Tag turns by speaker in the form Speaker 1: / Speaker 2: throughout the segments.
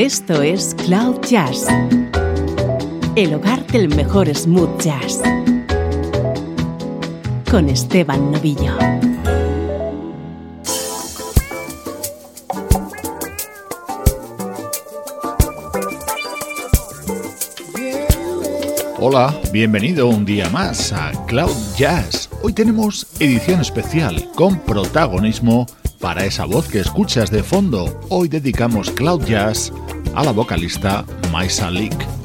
Speaker 1: Esto es Cloud Jazz, el hogar del mejor smooth jazz, con Esteban Novillo.
Speaker 2: Hola, bienvenido un día más a Cloud Jazz. Hoy tenemos edición especial con protagonismo para esa voz que escuchas de fondo. Hoy dedicamos Cloud Jazz a la vocalista Maisa Leak.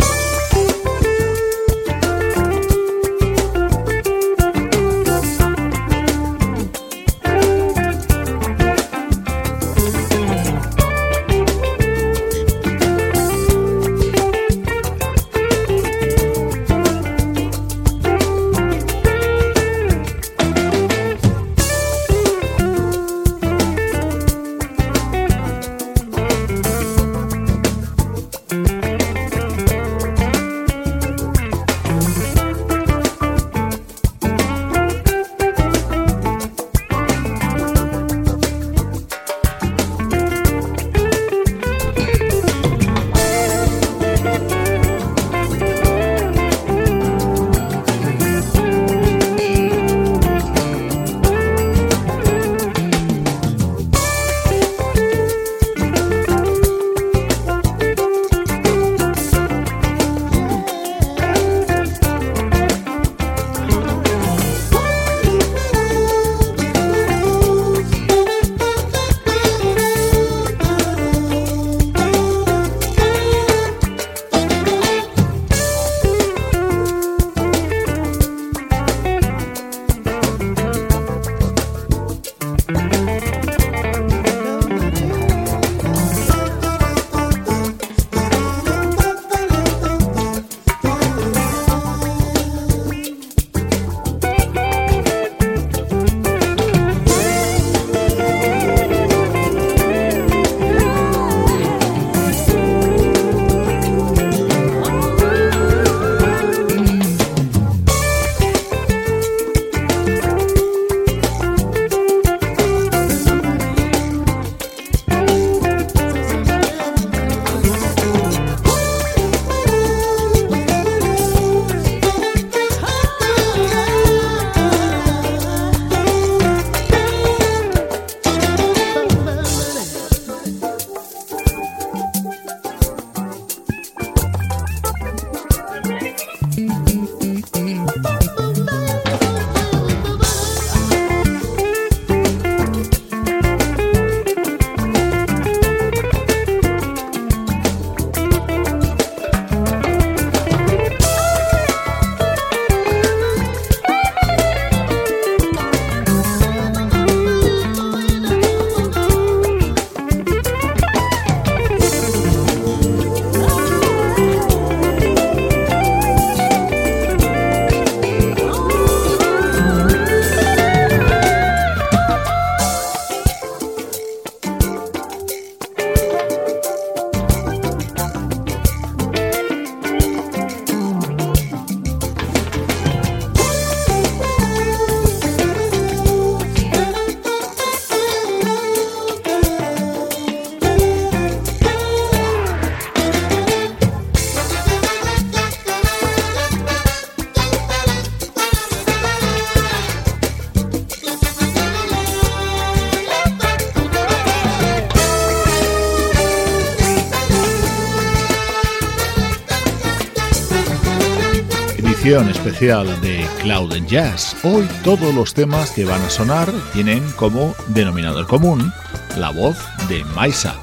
Speaker 2: Especial de Cloud Jazz. Hoy todos los temas que van a sonar tienen como denominador común la voz de Maisa.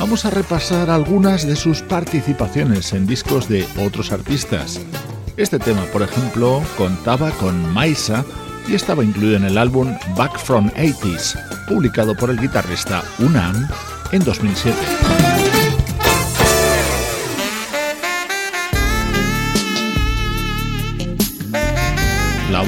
Speaker 2: Vamos a repasar algunas de sus participaciones en discos de otros artistas. Este tema, por ejemplo, contaba con Maisa y estaba incluido en el álbum Back from 80s, publicado por el guitarrista Unam en 2007.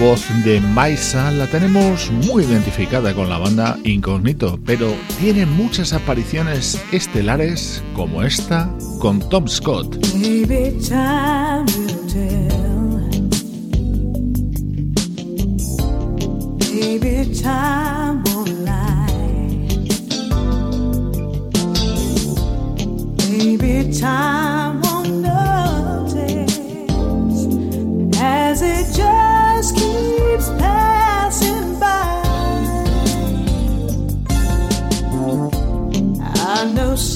Speaker 2: Voz de Maisa la tenemos muy identificada con la banda Incognito, pero tiene muchas apariciones estelares como esta con Tom Scott.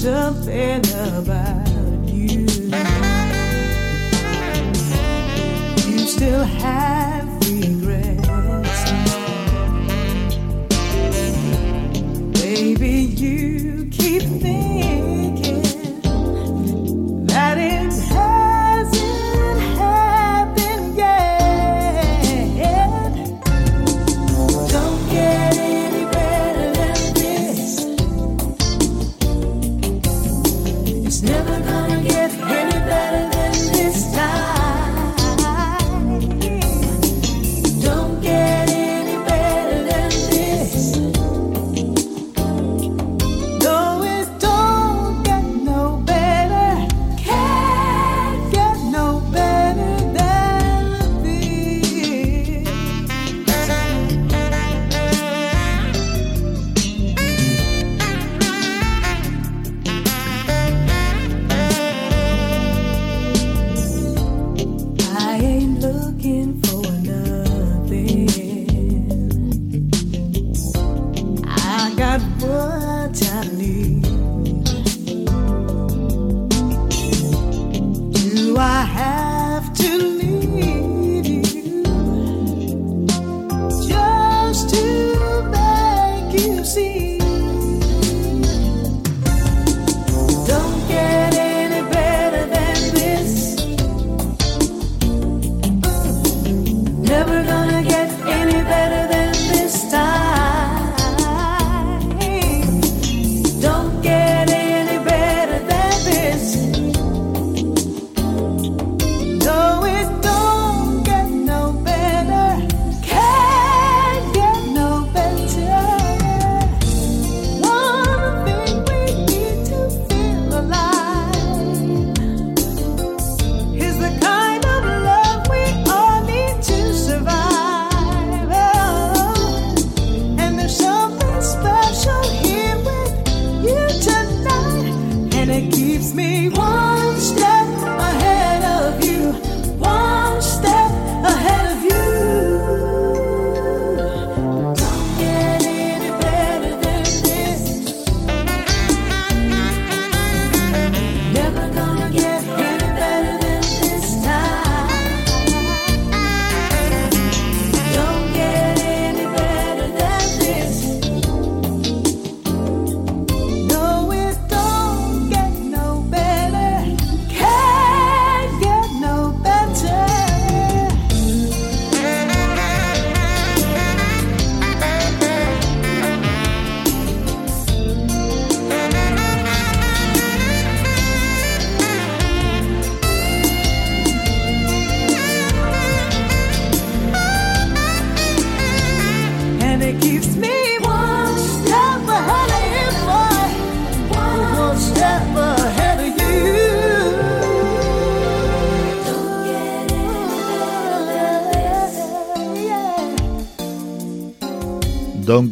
Speaker 3: Something about you. You still have regrets, baby. You keep thinking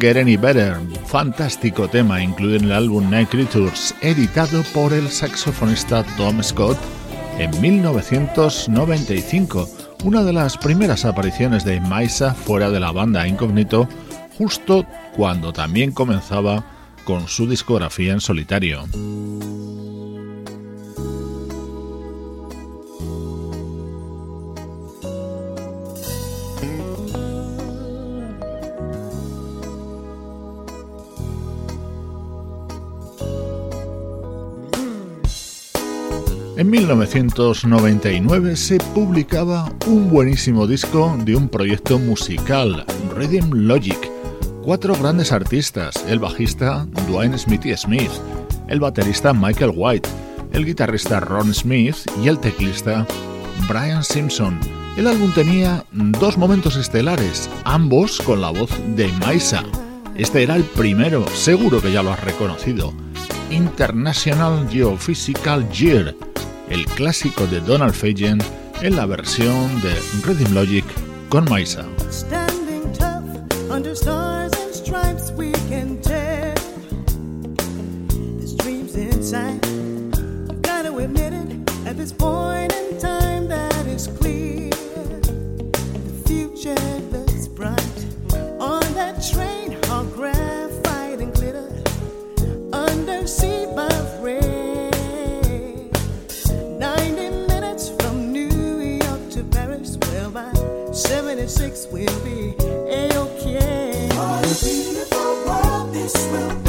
Speaker 3: Get Any Better,
Speaker 2: fantástico tema incluido en el álbum Night Creatures, editado por el saxofonista Tom Scott en 1995, una de las primeras apariciones de Maisa fuera de la banda Incognito, justo cuando también comenzaba con su discografía en solitario. 1999 se publicaba un buenísimo disco de un proyecto musical, Rhythm Logic. Cuatro grandes artistas, el bajista Dwayne Smithy Smith, el baterista Michael White, el guitarrista Ron Smith y el teclista Brian Simpson. El álbum tenía dos momentos estelares, ambos con la voz de Maisa. Este era el primero, seguro que ya lo has reconocido. International Geophysical Year, el clásico de Donald Fagen en la versión de Rhythm Logic con Maisa.
Speaker 3: six will be a okay. What a beautiful world this will be.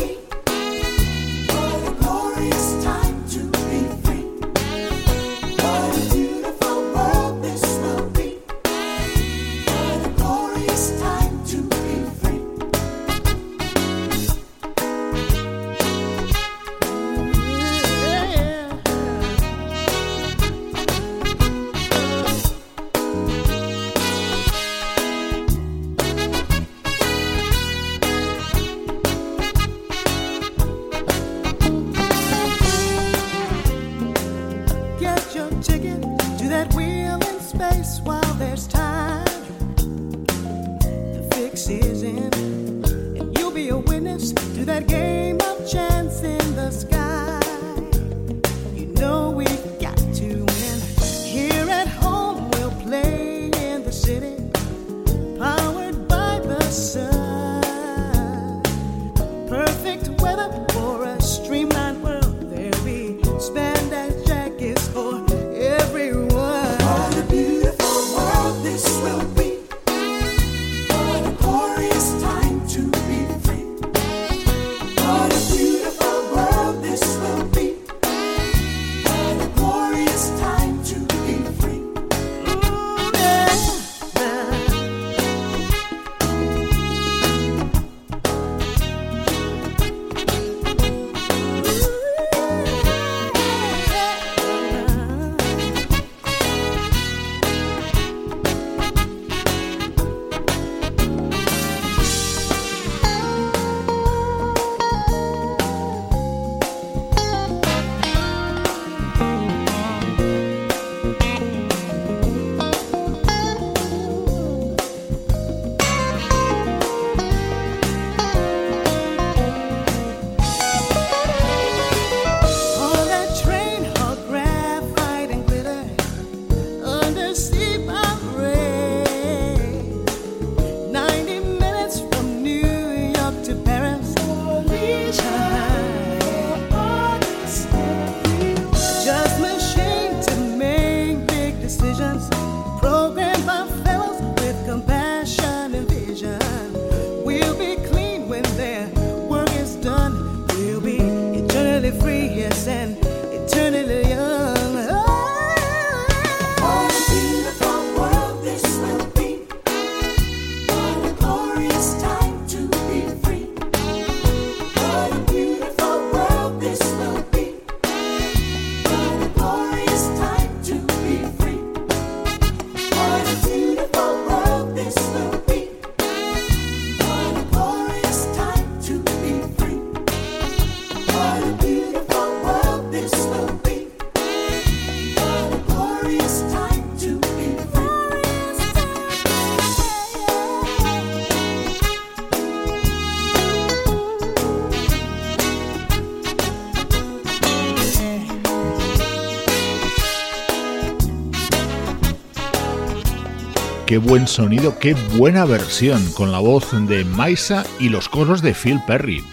Speaker 2: Qué buen sonido, qué buena versión con la voz de Maisa y los coros de Phil Perry.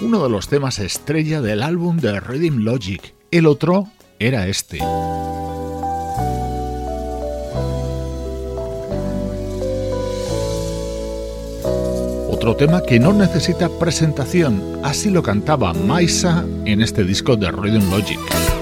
Speaker 2: Uno de los temas estrella del álbum de Rhythm Logic. El otro era este. Otro tema que no necesita presentación, así lo cantaba Maisa en este disco de Rhythm Logic.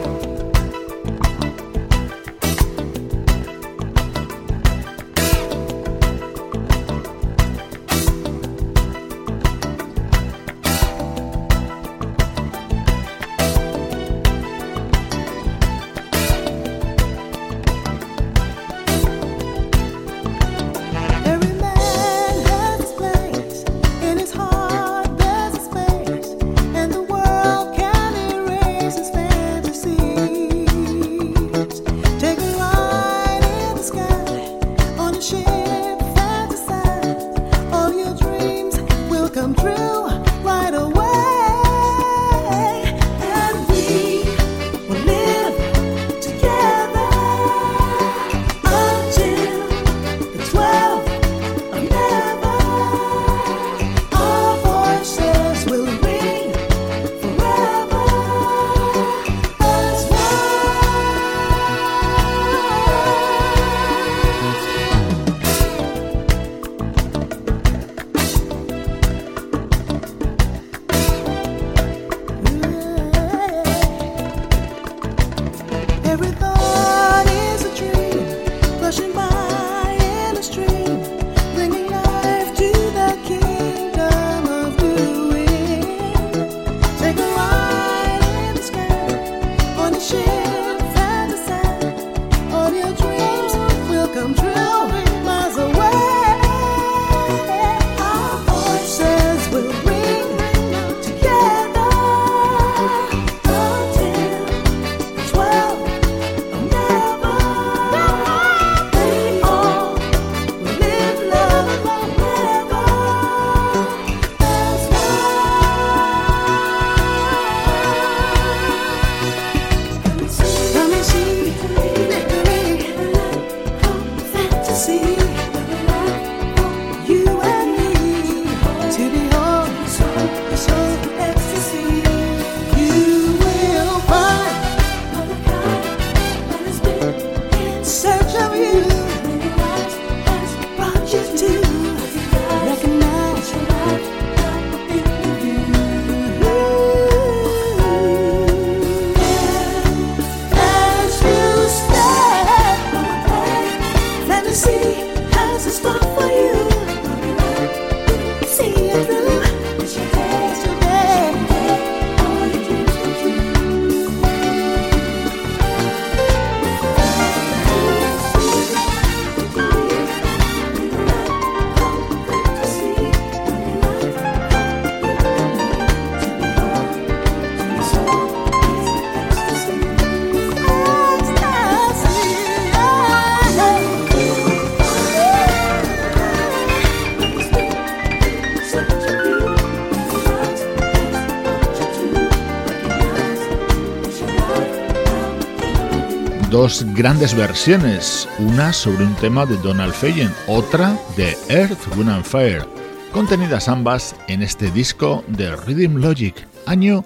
Speaker 2: Dos grandes versiones, una sobre un tema de Donald Fagen, otra de Earth, Wind and Fire, contenidas ambas en este disco de Rhythm Logic, año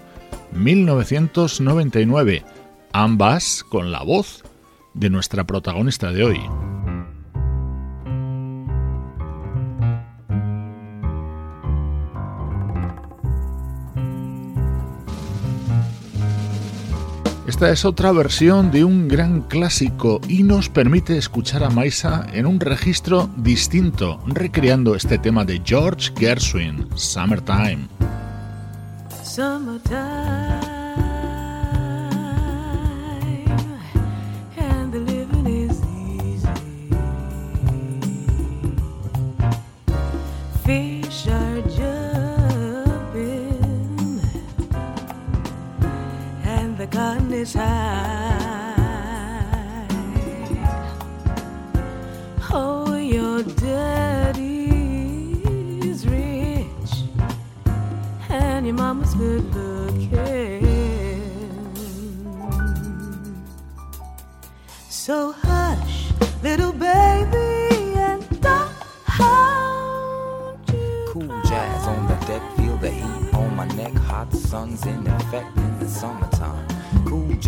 Speaker 2: 1999, ambas con la voz de nuestra protagonista de hoy. Esta es otra versión de un gran clásico y nos permite escuchar a Maisa en un registro distinto, recreando este tema de George Gershwin, Summertime.
Speaker 3: Summertime.
Speaker 4: desire.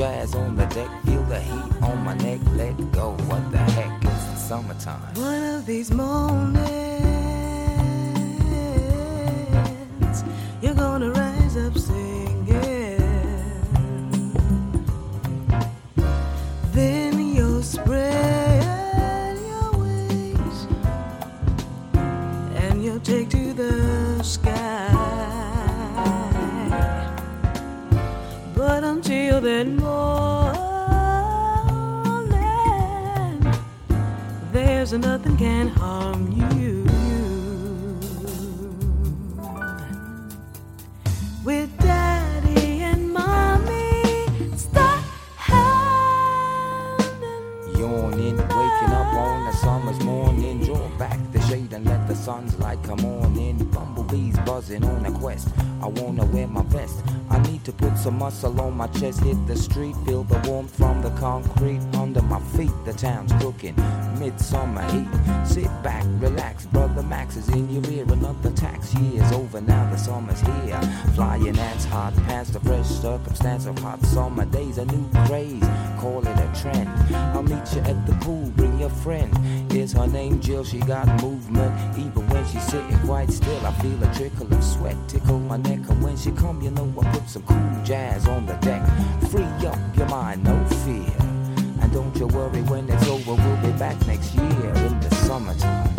Speaker 4: Jazz on the deck, feel the heat on my neck. Let go. What the heck? It's the summertime.
Speaker 3: One of these mornings,
Speaker 4: concrete under my feet. The town's cooking, midsummer heat. Sit back, relax, brother Max is in your ear. Another tax year's over now. The summer's here. Flying ants, hot pants, the fresh circumstance of hot summer days. A new craze, call it a trend. I'll meet you at the pool, bring your friend. Is her name Jill? She got movement, even when she's sitting quite still. I feel a trickle of sweat tickle my neck, and when she come, you know I put some cool jazz on the deck. Free up your mind, no fear. And don't you worry when it's over, we'll be back next year in the summertime.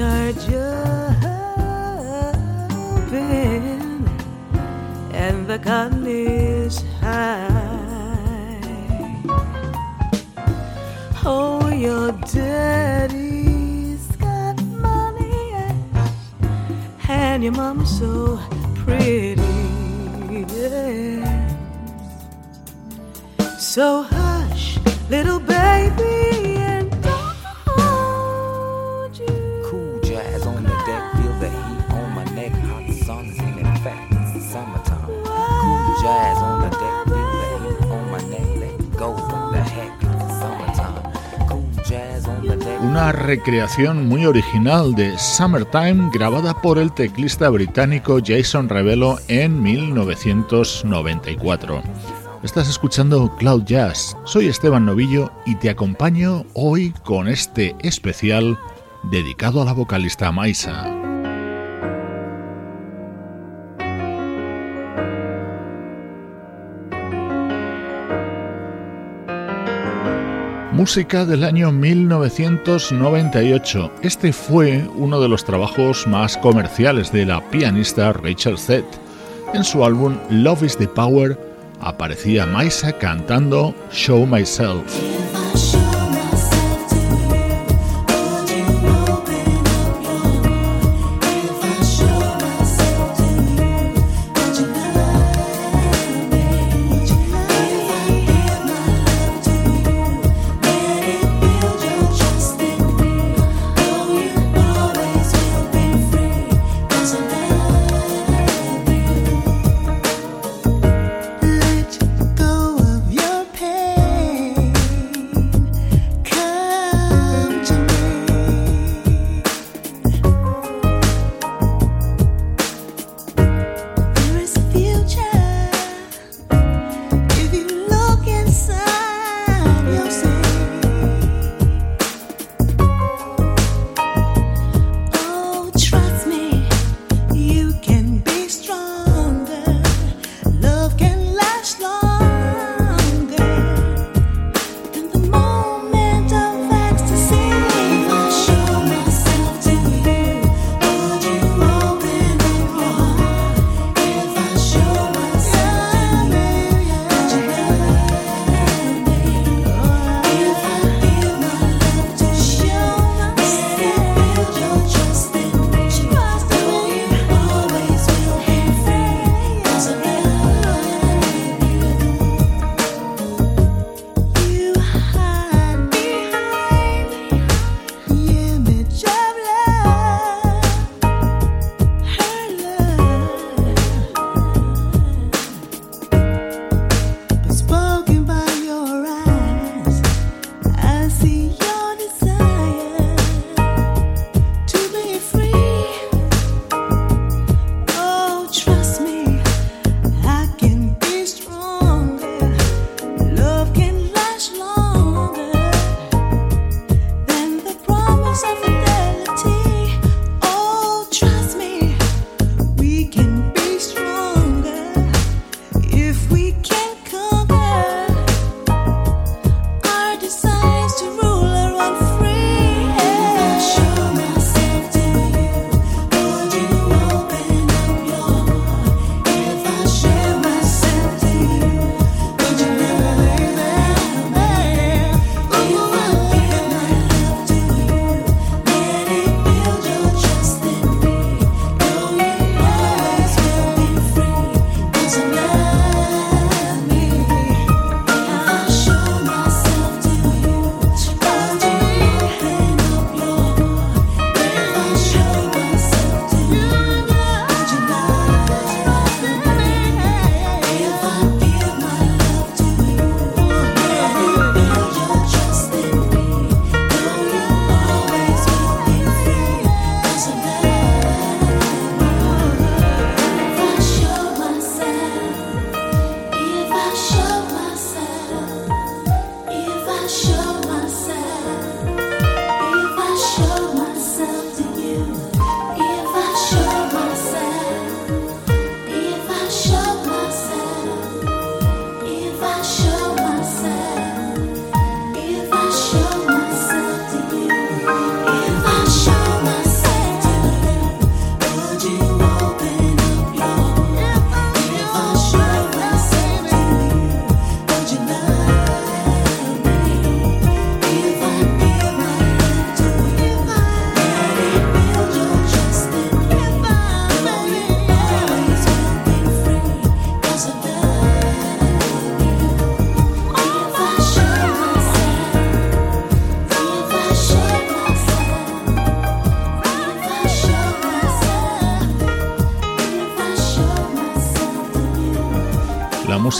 Speaker 3: Are jumping, and the cotton is high. Oh, your daddy's got money and your mama's so pretty. So hush, little baby,
Speaker 4: go. The heck?
Speaker 2: Una recreación muy original de Summertime grabada por el teclista británico Jason Revelo en 1994. Estás escuchando Cloud Jazz. Soy Esteban Novillo y te acompaño hoy con este especial dedicado a la vocalista Maisa. Música del año 1998. Este fue uno de los trabajos más comerciales de la pianista Rachel Zett. En su álbum Love is the Power aparecía Maisa cantando Show Myself.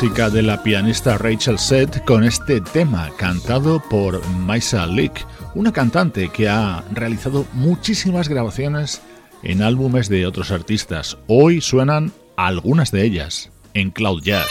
Speaker 2: De la pianista Rachel Seth con este tema cantado por Maisa Leak, una cantante que ha realizado muchísimas grabaciones en álbumes de otros artistas. Hoy suenan algunas de ellas en Cloud Jazz.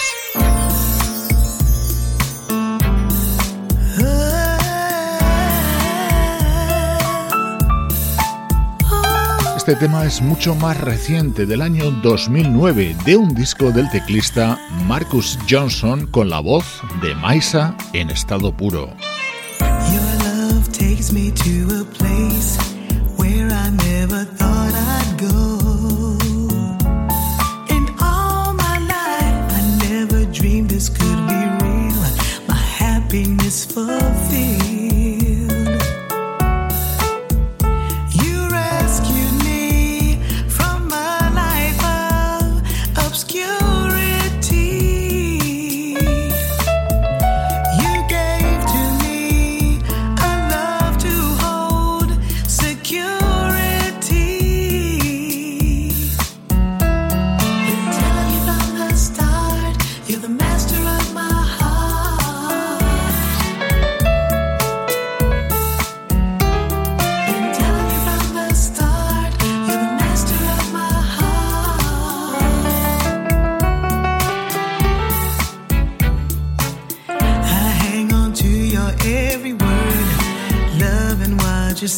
Speaker 2: Este tema es mucho más reciente, del año 2009, de un disco del teclista Marcus Johnson con la voz de Maisa en estado puro.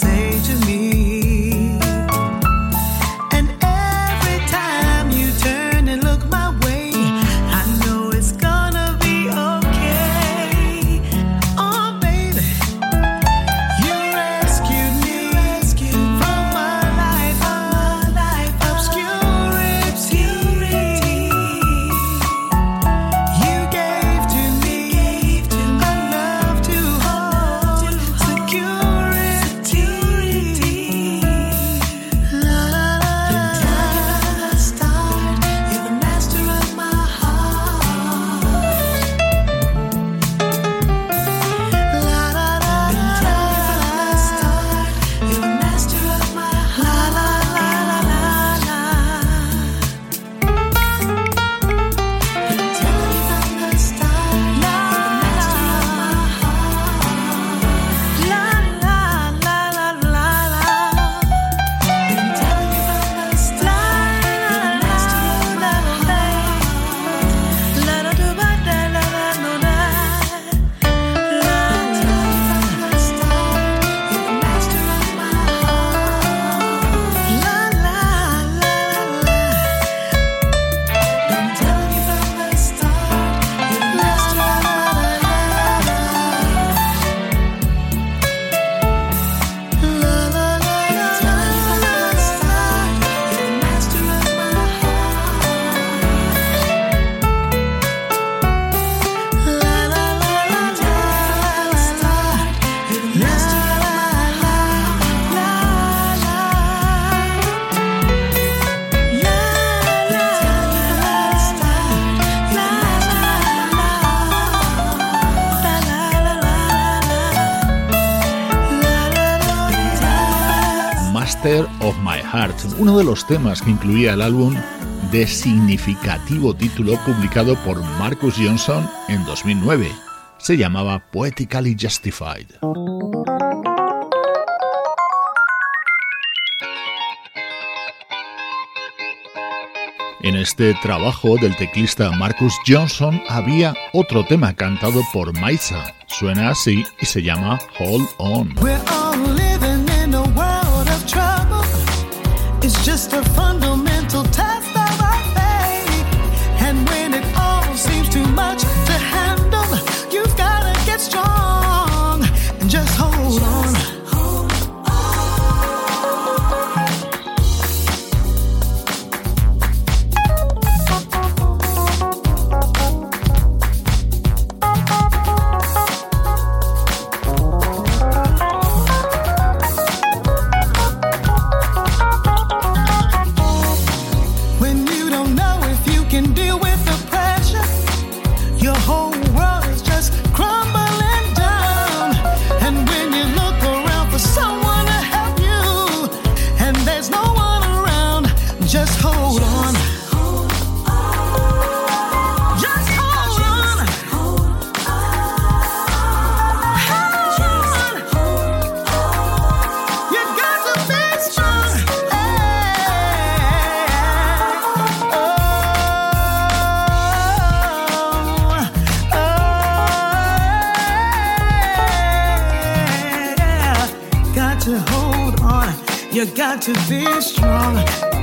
Speaker 3: say to me
Speaker 2: uno de los temas que incluía el álbum de significativo título publicado por Marcus Johnson en 2009. Se llamaba Poetically Justified. En este trabajo del teclista Marcus Johnson había otro tema cantado por Maisa. Suena así y se llama Hold On.
Speaker 3: You got to be strong.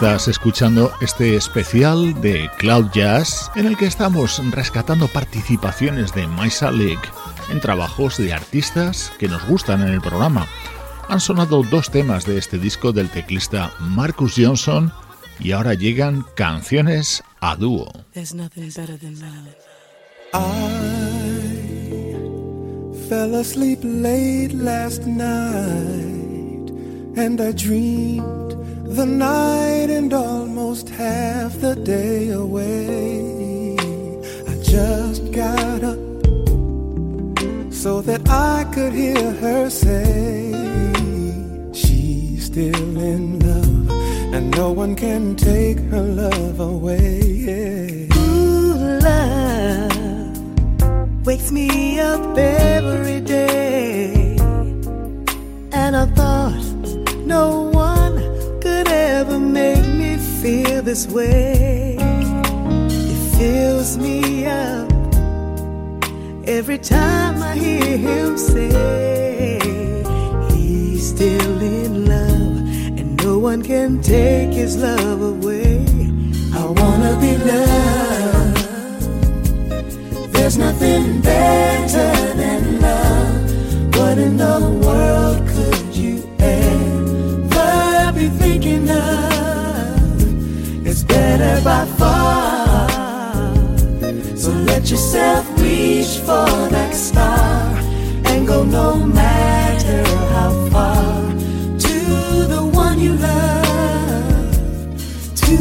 Speaker 2: Estás escuchando este especial de Cloud Jazz en el que estamos rescatando participaciones de Maisa League en trabajos de artistas que nos gustan en el programa. Han sonado dos temas de este disco del teclista Marcus Johnson y ahora llegan canciones a dúo.
Speaker 5: Fell asleep late last night and I dreamed the night and almost half the day away. I just got up so that I could hear her say she's still in love and no one can take her love away.
Speaker 3: Ooh, love wakes me up every day. And I thought no one could ever make me feel this way. It fills me up every time I hear him say he's still in love and no one can take his love away. I wanna be loved. There's nothing better than love. What in the world of? It's better by far. So let yourself reach for that star and go no matter how far to the one you love. To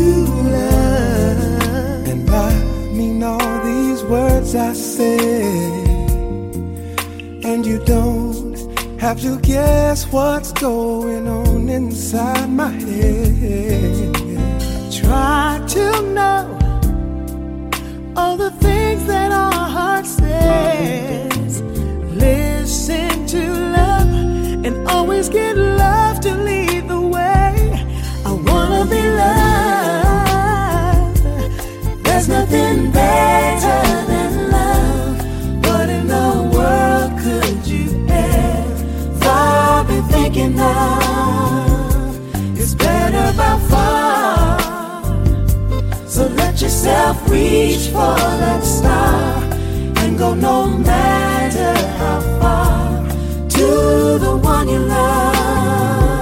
Speaker 3: love.
Speaker 5: And I mean all these words I say. And you don't have to guess what's going on inside my head.
Speaker 3: Try to know all the things that our heart says. Listen to love and always get love to lead the way. I wanna be loved. There's nothing better of? It's better by far. So let yourself reach for that star and go no matter how far to the one you love.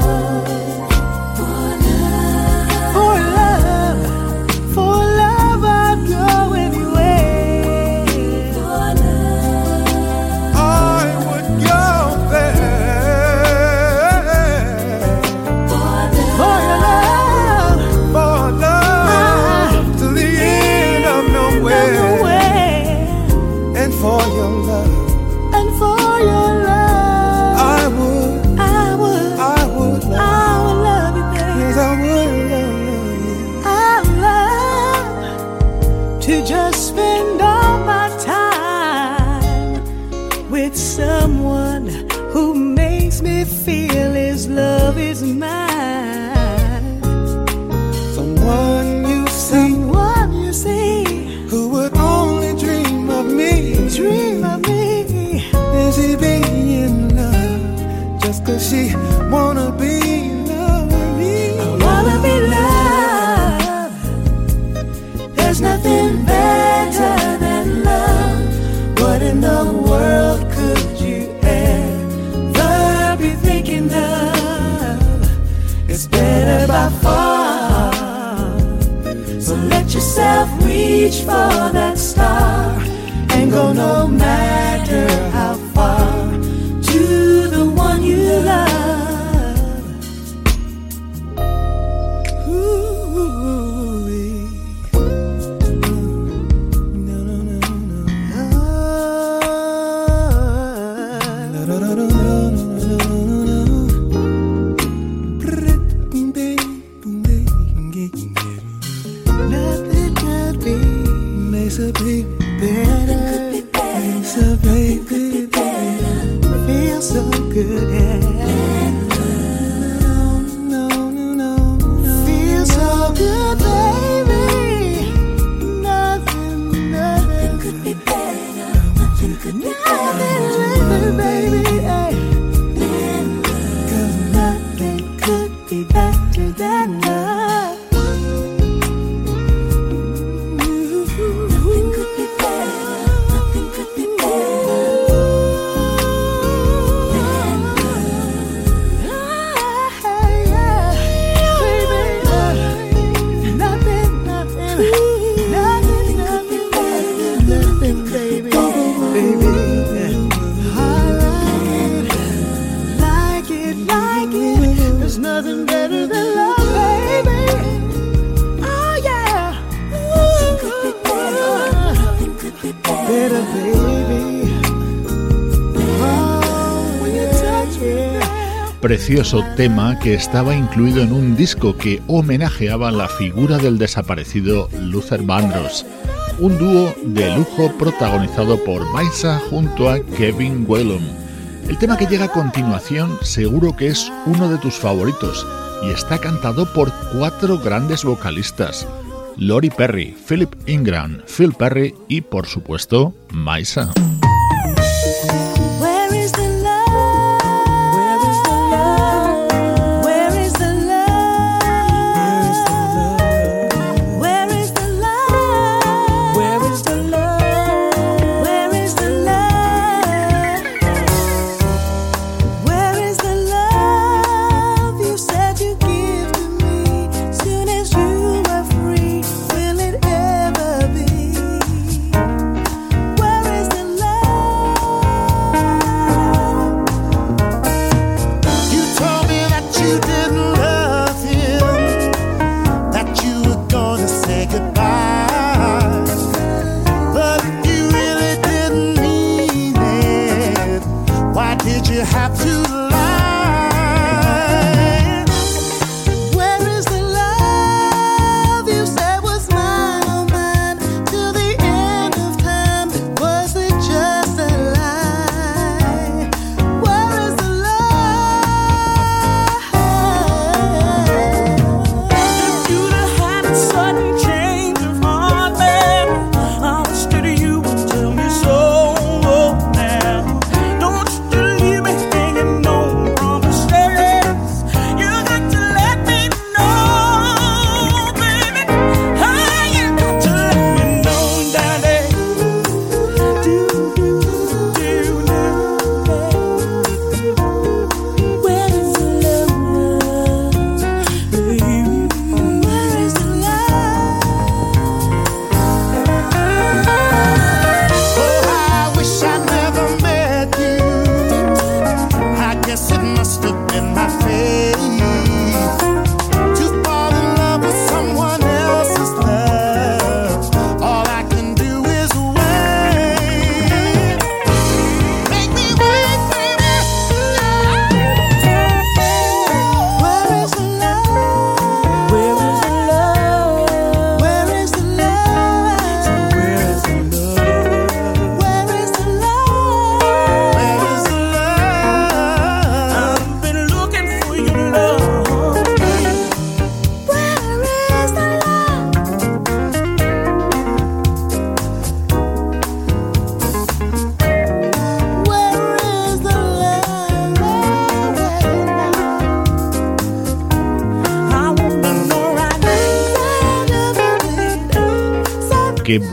Speaker 2: precioso tema que estaba incluido en un disco que homenajeaba la figura del desaparecido Luther Vandross, un dúo de lujo protagonizado por Maisa junto a Kevin Whelan. El tema que llega a continuación seguro que es uno de tus favoritos y está cantado por cuatro grandes vocalistas. Lori Perry, Philip Ingram, Phil Perry y por supuesto Maisa.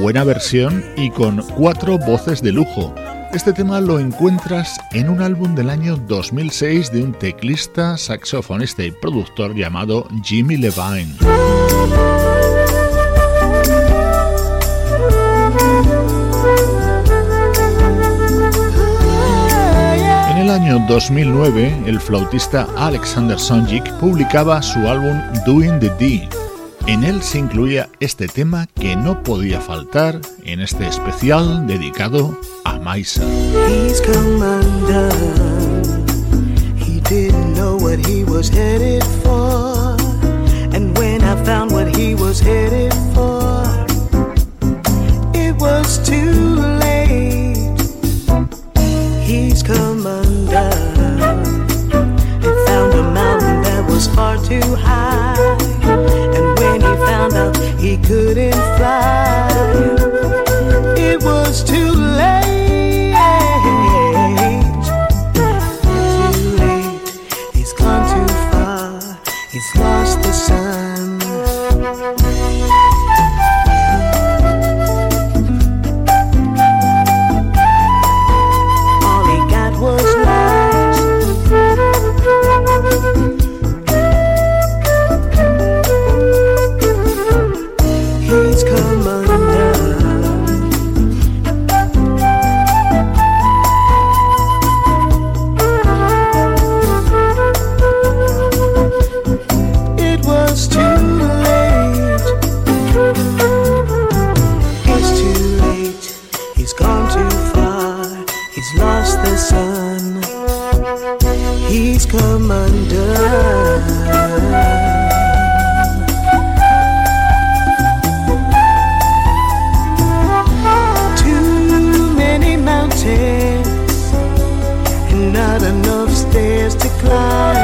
Speaker 2: Buena versión y con cuatro voces de lujo. Este tema lo encuentras en un álbum del año 2006 de un teclista, saxofonista y productor llamado Jimmy Levine. En el año 2009, el flautista Alexander Sonjik publicaba su álbum Doing the D en él se incluía este tema que no podía faltar en este especial dedicado a Maisa.
Speaker 3: And when I found what he was headed for, it was too late. He's come couldn't fly, not enough stairs to climb.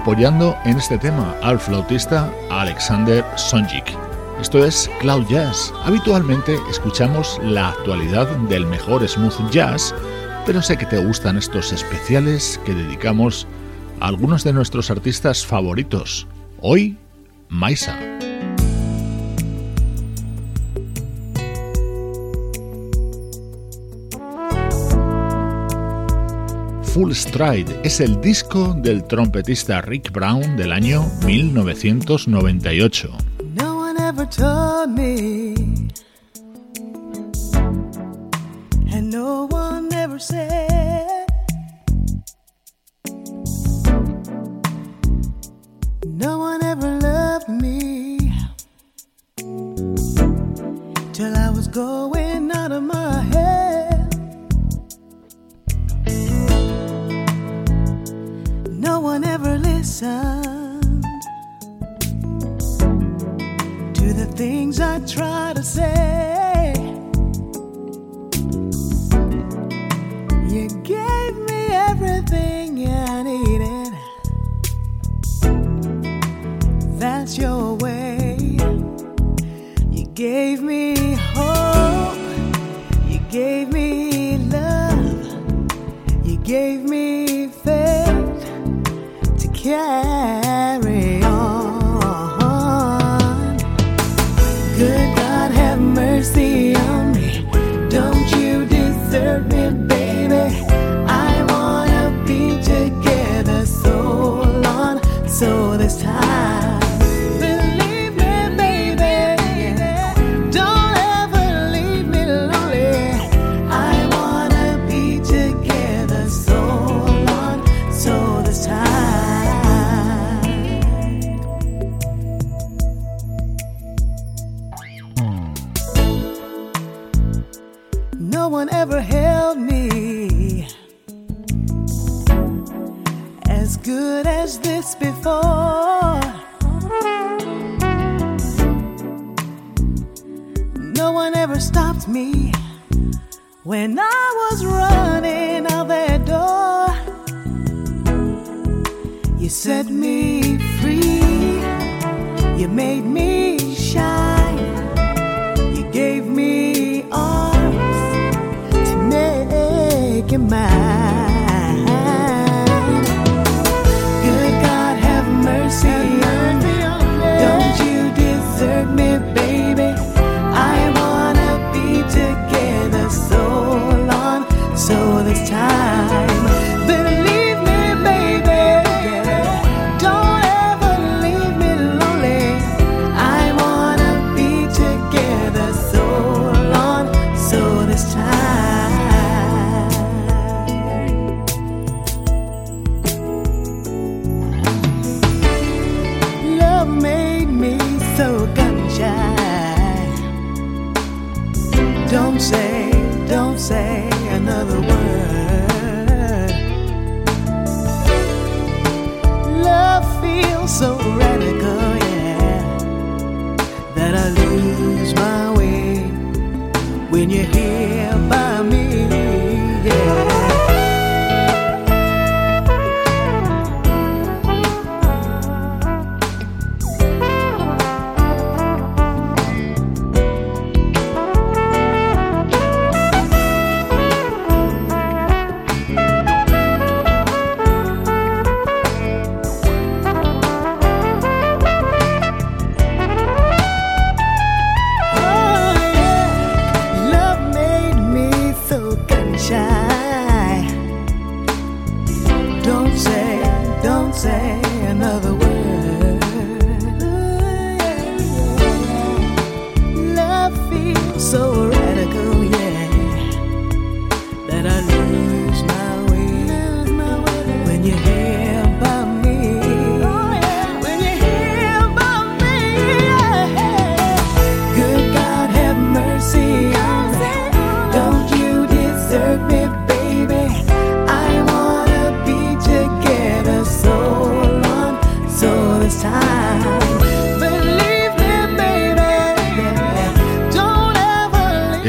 Speaker 2: Apoyando en este tema al flautista Alexander Sonjik. Esto es Cloud Jazz. Habitualmente escuchamos la actualidad del mejor smooth jazz, pero sé que te gustan estos especiales que dedicamos a algunos de nuestros artistas favoritos. Hoy, Maisa.
Speaker 3: Full Stride es el disco del trompetista Rick Brown del año 1998.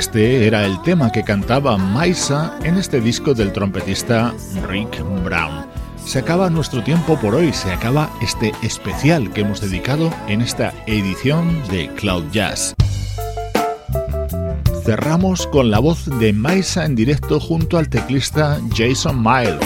Speaker 3: Este era el tema que cantaba Maisa en este disco del trompetista Rick Brown. Se acaba nuestro tiempo por hoy, se acaba este especial que hemos dedicado en esta edición de Cloud Jazz. Cerramos con la voz de Maisa en directo junto al teclista Jason Miles.